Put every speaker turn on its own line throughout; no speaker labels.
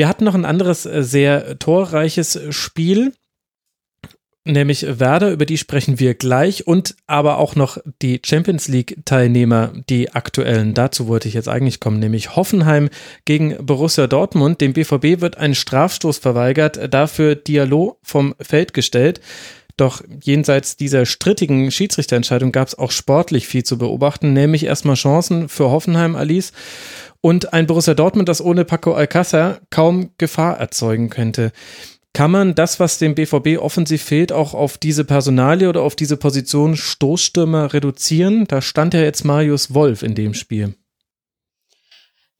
Wir hatten noch ein anderes äh, sehr torreiches Spiel nämlich Werder, über die sprechen wir gleich und aber auch noch die Champions League Teilnehmer, die aktuellen. Dazu wollte ich jetzt eigentlich kommen, nämlich Hoffenheim gegen Borussia Dortmund. Dem BVB wird ein Strafstoß verweigert, dafür Dialog vom Feld gestellt. Doch jenseits dieser strittigen Schiedsrichterentscheidung gab es auch sportlich viel zu beobachten, nämlich erstmal Chancen für Hoffenheim, Alice, und ein Borussia Dortmund, das ohne Paco Alcázar kaum Gefahr erzeugen könnte. Kann man das, was dem BVB offensiv fehlt, auch auf diese Personalie oder auf diese Position Stoßstürmer reduzieren? Da stand ja jetzt Marius Wolf in dem Spiel.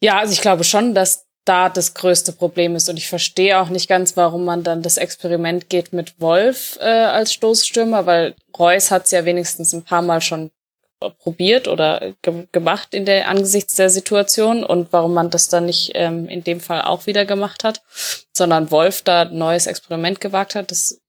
Ja, also ich glaube schon, dass da das größte Problem ist. Und ich verstehe auch nicht ganz, warum man dann das Experiment geht mit Wolf äh, als Stoßstürmer, weil Reus hat es ja wenigstens ein paar Mal schon probiert oder ge gemacht in der angesichts der Situation und warum man das dann nicht ähm, in dem Fall auch wieder gemacht hat, sondern Wolf da ein neues Experiment gewagt hat, das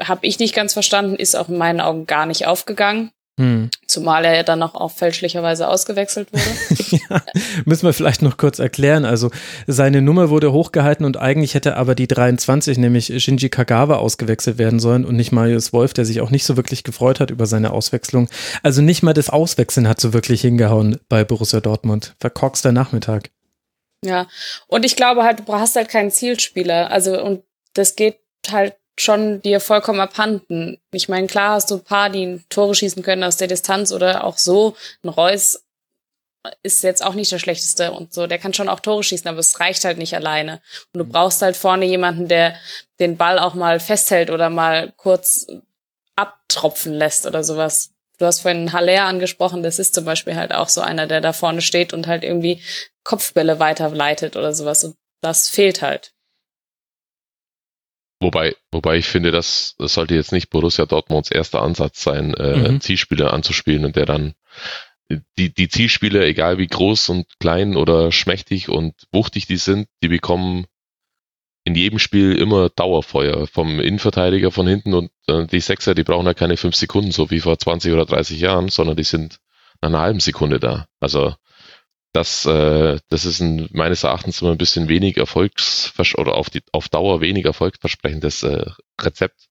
habe ich nicht ganz verstanden, ist auch in meinen Augen gar nicht aufgegangen. Hm. Zumal er ja dann noch auch fälschlicherweise ausgewechselt wurde.
ja, müssen wir vielleicht noch kurz erklären. Also seine Nummer wurde hochgehalten und eigentlich hätte aber die 23, nämlich Shinji Kagawa, ausgewechselt werden sollen und nicht Marius Wolf, der sich auch nicht so wirklich gefreut hat über seine Auswechslung. Also nicht mal das Auswechseln hat so wirklich hingehauen bei Borussia Dortmund. Verkorkster Nachmittag.
Ja, und ich glaube halt, du hast halt keinen Zielspieler. Also und das geht halt schon dir vollkommen abhanden. Ich meine, klar hast du ein paar, die Tore schießen können aus der Distanz oder auch so. Ein Reus ist jetzt auch nicht der schlechteste und so. Der kann schon auch Tore schießen, aber es reicht halt nicht alleine. Und du mhm. brauchst halt vorne jemanden, der den Ball auch mal festhält oder mal kurz abtropfen lässt oder sowas. Du hast vorhin Haller angesprochen, das ist zum Beispiel halt auch so einer, der da vorne steht und halt irgendwie Kopfbälle weiterleitet oder sowas. Und das fehlt halt.
Wobei, wobei ich finde, dass das sollte jetzt nicht Borussia Dortmunds erster Ansatz sein, äh, mhm. Zielspieler anzuspielen und der dann die, die Zielspieler, egal wie groß und klein oder schmächtig und wuchtig die sind, die bekommen in jedem Spiel immer Dauerfeuer vom Innenverteidiger von hinten und äh, die Sechser, die brauchen ja keine fünf Sekunden, so wie vor 20 oder 30 Jahren, sondern die sind nach einer halben Sekunde da. Also das, äh, das ist ein, meines Erachtens immer ein bisschen wenig erfolgsvers oder auf, die, auf Dauer wenig erfolgsversprechendes äh, Rezept,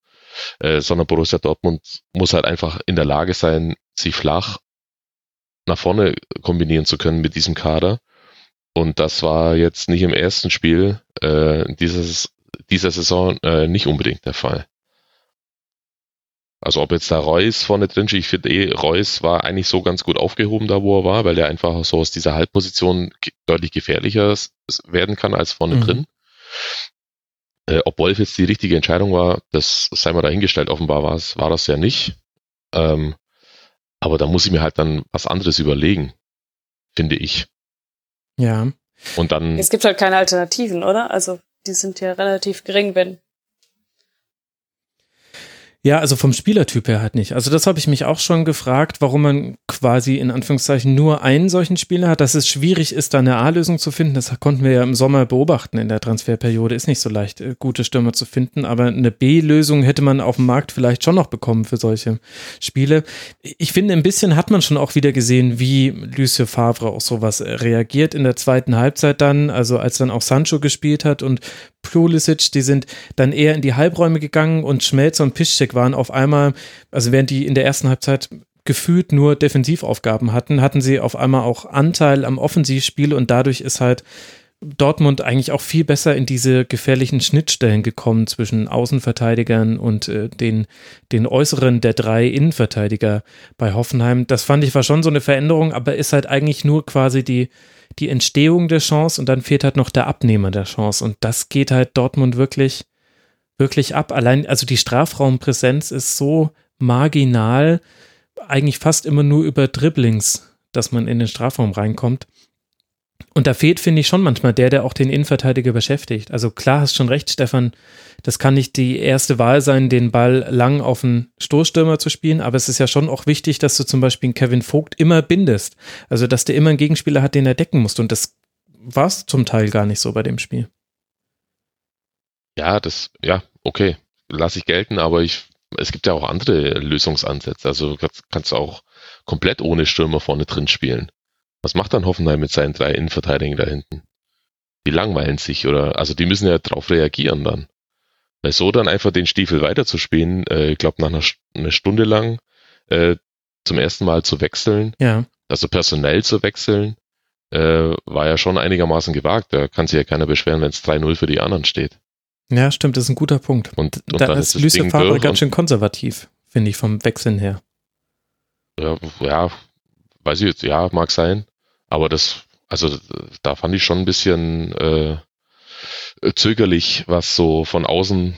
äh, sondern Borussia Dortmund muss halt einfach in der Lage sein, sie flach nach vorne kombinieren zu können mit diesem Kader. Und das war jetzt nicht im ersten Spiel äh, dieses, dieser Saison äh, nicht unbedingt der Fall. Also ob jetzt da Reus vorne drin steht, ich finde eh, Reus war eigentlich so ganz gut aufgehoben da, wo er war, weil der einfach so aus dieser Halbposition deutlich gefährlicher werden kann als vorne mhm. drin. Äh, ob Wolf jetzt die richtige Entscheidung war, das sei mal dahingestellt. Offenbar war, es, war das ja nicht. Ähm, aber da muss ich mir halt dann was anderes überlegen, finde ich.
Ja.
Und dann. Es gibt halt keine Alternativen, oder? Also die sind ja relativ gering, wenn
ja, also vom Spielertyp her halt nicht. Also das habe ich mich auch schon gefragt, warum man quasi in Anführungszeichen nur einen solchen Spieler hat, dass es schwierig ist, da eine A-Lösung zu finden. Das konnten wir ja im Sommer beobachten in der Transferperiode. Ist nicht so leicht, äh, gute Stürmer zu finden, aber eine B-Lösung hätte man auf dem Markt vielleicht schon noch bekommen für solche Spiele. Ich finde, ein bisschen hat man schon auch wieder gesehen, wie Lucie Favre auf sowas reagiert in der zweiten Halbzeit dann, also als dann auch Sancho gespielt hat und Pulisic, die sind dann eher in die Halbräume gegangen und Schmelzer und Piszczek waren auf einmal, also während die in der ersten Halbzeit gefühlt nur Defensivaufgaben hatten, hatten sie auf einmal auch Anteil am Offensivspiel und dadurch ist halt Dortmund eigentlich auch viel besser in diese gefährlichen Schnittstellen gekommen zwischen Außenverteidigern und äh, den, den äußeren der drei Innenverteidiger bei Hoffenheim. Das fand ich war schon so eine Veränderung, aber ist halt eigentlich nur quasi die, die Entstehung der Chance und dann fehlt halt noch der Abnehmer der Chance. Und das geht halt Dortmund wirklich, wirklich ab. Allein, also die Strafraumpräsenz ist so marginal, eigentlich fast immer nur über Dribblings, dass man in den Strafraum reinkommt. Und da fehlt, finde ich, schon manchmal der, der auch den Innenverteidiger beschäftigt. Also klar, hast schon recht, Stefan, das kann nicht die erste Wahl sein, den Ball lang auf den Stoßstürmer zu spielen, aber es ist ja schon auch wichtig, dass du zum Beispiel einen Kevin Vogt immer bindest. Also, dass der immer einen Gegenspieler hat, den er decken muss. Und das war es zum Teil gar nicht so bei dem Spiel.
Ja, das, ja, okay, lasse ich gelten, aber ich, es gibt ja auch andere Lösungsansätze. Also kannst du auch komplett ohne Stürmer vorne drin spielen. Was macht dann Hoffenheim mit seinen drei Innenverteidigern da hinten? Die langweilen sich oder, also die müssen ja drauf reagieren dann. Weil so dann einfach den Stiefel weiterzuspielen, äh, ich glaube nach einer, einer, Stunde lang äh, zum ersten Mal zu wechseln,
ja.
also personell zu wechseln, äh, war ja schon einigermaßen gewagt. Da kann sich ja keiner beschweren, wenn es 3-0 für die anderen steht.
Ja, stimmt, das ist ein guter Punkt.
Und,
und da ist Favre ganz schön konservativ, finde ich, vom Wechseln her.
Ja, ja, weiß ich jetzt, ja, mag sein. Aber das, also da fand ich schon ein bisschen äh, zögerlich, was so von außen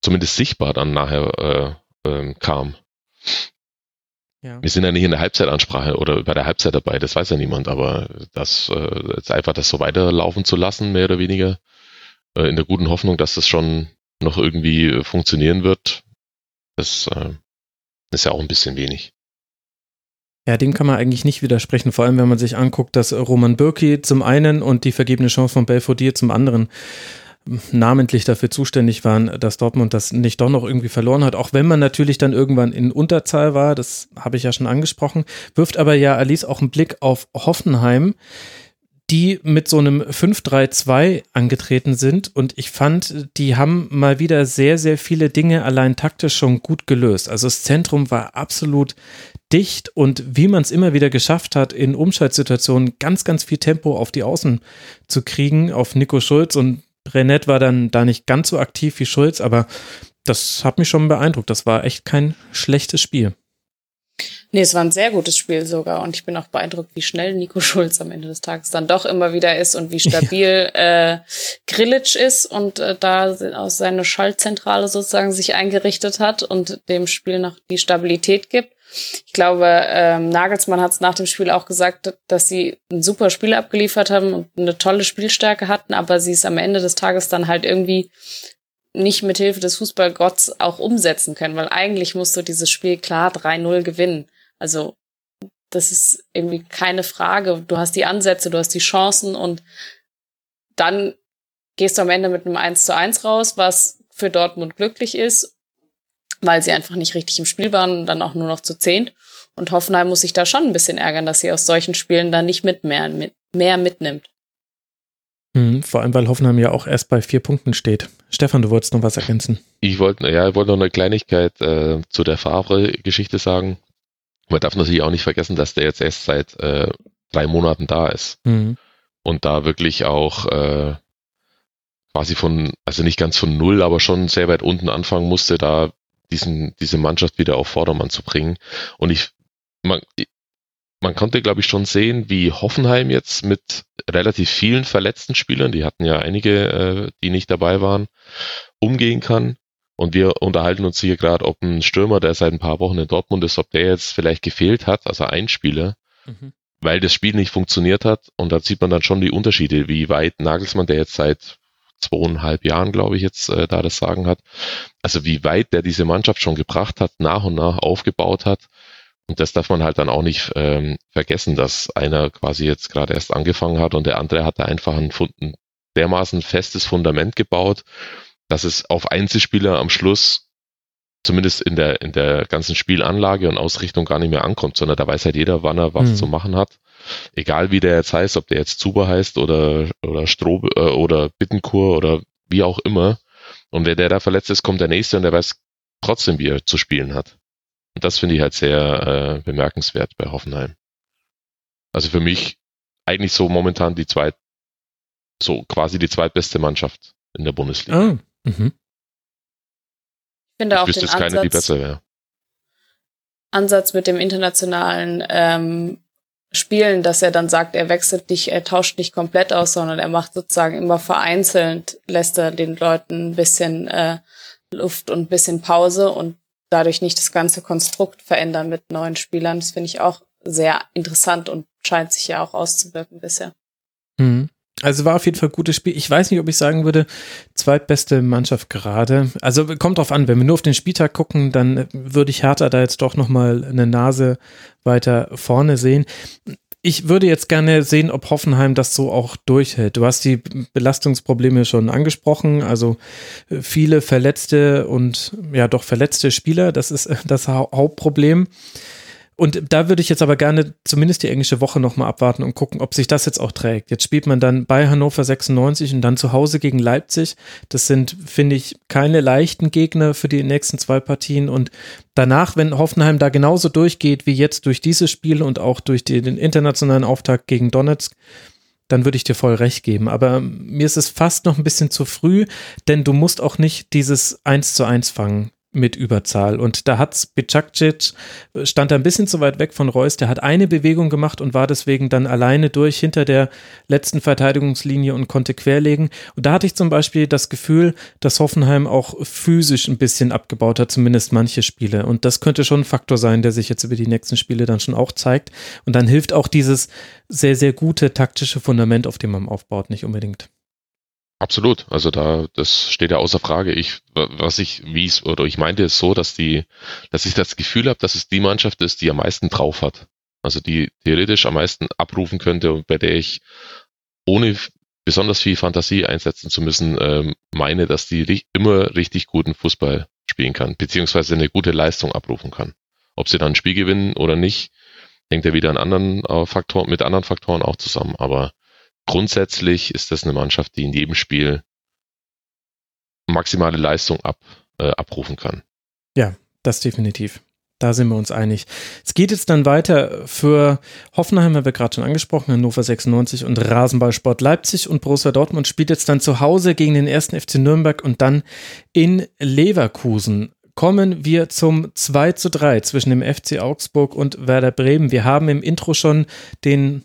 zumindest sichtbar dann nachher äh, äh, kam. Ja. Wir sind ja nicht in der Halbzeitansprache oder bei der Halbzeit dabei, das weiß ja niemand, aber das äh, jetzt einfach das so weiterlaufen zu lassen, mehr oder weniger, äh, in der guten Hoffnung, dass das schon noch irgendwie funktionieren wird, das äh, ist ja auch ein bisschen wenig.
Ja, dem kann man eigentlich nicht widersprechen, vor allem wenn man sich anguckt, dass Roman Bürki zum einen und die vergebene Chance von Belfodil zum anderen namentlich dafür zuständig waren, dass Dortmund das nicht doch noch irgendwie verloren hat, auch wenn man natürlich dann irgendwann in Unterzahl war, das habe ich ja schon angesprochen, wirft aber ja Alice auch einen Blick auf Hoffenheim, die mit so einem 5-3-2 angetreten sind und ich fand, die haben mal wieder sehr, sehr viele Dinge allein taktisch schon gut gelöst. Also das Zentrum war absolut dicht und wie man es immer wieder geschafft hat, in Umschaltsituationen ganz, ganz viel Tempo auf die Außen zu kriegen, auf Nico Schulz und Brennett war dann da nicht ganz so aktiv wie Schulz, aber das hat mich schon beeindruckt. Das war echt kein schlechtes Spiel.
Nee, es war ein sehr gutes Spiel sogar und ich bin auch beeindruckt, wie schnell Nico Schulz am Ende des Tages dann doch immer wieder ist und wie stabil ja. äh, Grillitsch ist und äh, da aus seine Schaltzentrale sozusagen sich eingerichtet hat und dem Spiel noch die Stabilität gibt. Ich glaube, ähm, Nagelsmann hat es nach dem Spiel auch gesagt, dass sie ein super Spiel abgeliefert haben und eine tolle Spielstärke hatten, aber sie es am Ende des Tages dann halt irgendwie nicht mit Hilfe des Fußballgotts auch umsetzen können, weil eigentlich musst du dieses Spiel klar 3-0 gewinnen. Also das ist irgendwie keine Frage. Du hast die Ansätze, du hast die Chancen und dann gehst du am Ende mit einem 1 zu 1 raus, was für Dortmund glücklich ist weil sie einfach nicht richtig im Spiel waren und dann auch nur noch zu zehnt. Und Hoffenheim muss sich da schon ein bisschen ärgern, dass sie aus solchen Spielen dann nicht mit mehr, mit mehr mitnimmt.
Mhm, vor allem, weil Hoffenheim ja auch erst bei vier Punkten steht. Stefan, du wolltest noch was ergänzen.
Ich wollte, ja, ich wollte noch eine Kleinigkeit äh, zu der Favre-Geschichte sagen. Man darf natürlich auch nicht vergessen, dass der jetzt erst seit äh, drei Monaten da ist. Mhm. Und da wirklich auch äh, quasi von, also nicht ganz von null, aber schon sehr weit unten anfangen musste, da diesen, diese Mannschaft wieder auf Vordermann zu bringen. Und ich, man, man konnte, glaube ich, schon sehen, wie Hoffenheim jetzt mit relativ vielen verletzten Spielern, die hatten ja einige, äh, die nicht dabei waren, umgehen kann. Und wir unterhalten uns hier gerade, ob ein Stürmer, der seit ein paar Wochen in Dortmund ist, ob der jetzt vielleicht gefehlt hat, also ein Spieler, mhm. weil das Spiel nicht funktioniert hat. Und da sieht man dann schon die Unterschiede, wie weit Nagelsmann, der jetzt seit zweieinhalb Jahren, glaube ich, jetzt äh, da das Sagen hat. Also wie weit der diese Mannschaft schon gebracht hat, nach und nach aufgebaut hat. Und das darf man halt dann auch nicht ähm, vergessen, dass einer quasi jetzt gerade erst angefangen hat und der andere hat da einfach ein, ein dermaßen festes Fundament gebaut, dass es auf Einzelspieler am Schluss zumindest in der, in der ganzen Spielanlage und Ausrichtung gar nicht mehr ankommt, sondern da weiß halt jeder, wann er was mhm. zu machen hat egal wie der jetzt heißt, ob der jetzt Zuber heißt oder, oder Stroh äh, oder Bittenkur oder wie auch immer. Und wenn der da verletzt ist, kommt der nächste und der weiß trotzdem, wie er zu spielen hat. Und das finde ich halt sehr äh, bemerkenswert bei Hoffenheim. Also für mich eigentlich so momentan die zwei so quasi die zweitbeste Mannschaft in der Bundesliga.
Ah, mhm. Ich finde auch ich den
keine,
Ansatz,
die besser wäre.
Ansatz mit dem internationalen ähm, Spielen, dass er dann sagt, er wechselt nicht, er tauscht nicht komplett aus, sondern er macht sozusagen immer vereinzelt, lässt er den Leuten ein bisschen äh, Luft und ein bisschen Pause und dadurch nicht das ganze Konstrukt verändern mit neuen Spielern. Das finde ich auch sehr interessant und scheint sich ja auch auszuwirken bisher.
Mhm. Also war auf jeden Fall ein gutes Spiel. Ich weiß nicht, ob ich sagen würde, zweitbeste Mannschaft gerade. Also kommt drauf an, wenn wir nur auf den Spieltag gucken, dann würde ich Hertha da jetzt doch nochmal eine Nase weiter vorne sehen. Ich würde jetzt gerne sehen, ob Hoffenheim das so auch durchhält. Du hast die Belastungsprobleme schon angesprochen, also viele verletzte und ja doch verletzte Spieler, das ist das Hauptproblem. Und da würde ich jetzt aber gerne zumindest die englische Woche nochmal abwarten und gucken, ob sich das jetzt auch trägt. Jetzt spielt man dann bei Hannover 96 und dann zu Hause gegen Leipzig. Das sind, finde ich, keine leichten Gegner für die nächsten zwei Partien. Und danach, wenn Hoffenheim da genauso durchgeht wie jetzt durch dieses Spiel und auch durch den internationalen Auftakt gegen Donetsk, dann würde ich dir voll recht geben. Aber mir ist es fast noch ein bisschen zu früh, denn du musst auch nicht dieses 1 zu 1 fangen mit Überzahl. Und da hat Bicakcic, stand ein bisschen zu weit weg von Reus, der hat eine Bewegung gemacht und war deswegen dann alleine durch hinter der letzten Verteidigungslinie und konnte querlegen. Und da hatte ich zum Beispiel das Gefühl, dass Hoffenheim auch physisch ein bisschen abgebaut hat, zumindest manche Spiele. Und das könnte schon ein Faktor sein, der sich jetzt über die nächsten Spiele dann schon auch zeigt. Und dann hilft auch dieses sehr, sehr gute taktische Fundament, auf dem man aufbaut, nicht unbedingt.
Absolut. Also da, das steht ja außer Frage. Ich, was ich, wie es, oder ich meinte es so, dass die, dass ich das Gefühl habe, dass es die Mannschaft ist, die am meisten drauf hat. Also die theoretisch am meisten abrufen könnte und bei der ich ohne besonders viel Fantasie einsetzen zu müssen, ähm, meine, dass die immer richtig guten Fußball spielen kann, beziehungsweise eine gute Leistung abrufen kann. Ob sie dann ein Spiel gewinnen oder nicht, hängt ja wieder an anderen äh, Faktoren, mit anderen Faktoren auch zusammen. Aber grundsätzlich ist das eine Mannschaft, die in jedem Spiel maximale Leistung ab, äh, abrufen kann.
Ja, das definitiv. Da sind wir uns einig. Es geht jetzt dann weiter für Hoffenheim, haben wir gerade schon angesprochen, Hannover 96 und Rasenballsport Leipzig und Borussia Dortmund spielt jetzt dann zu Hause gegen den ersten FC Nürnberg und dann in Leverkusen. Kommen wir zum 2 zu 3 zwischen dem FC Augsburg und Werder Bremen. Wir haben im Intro schon den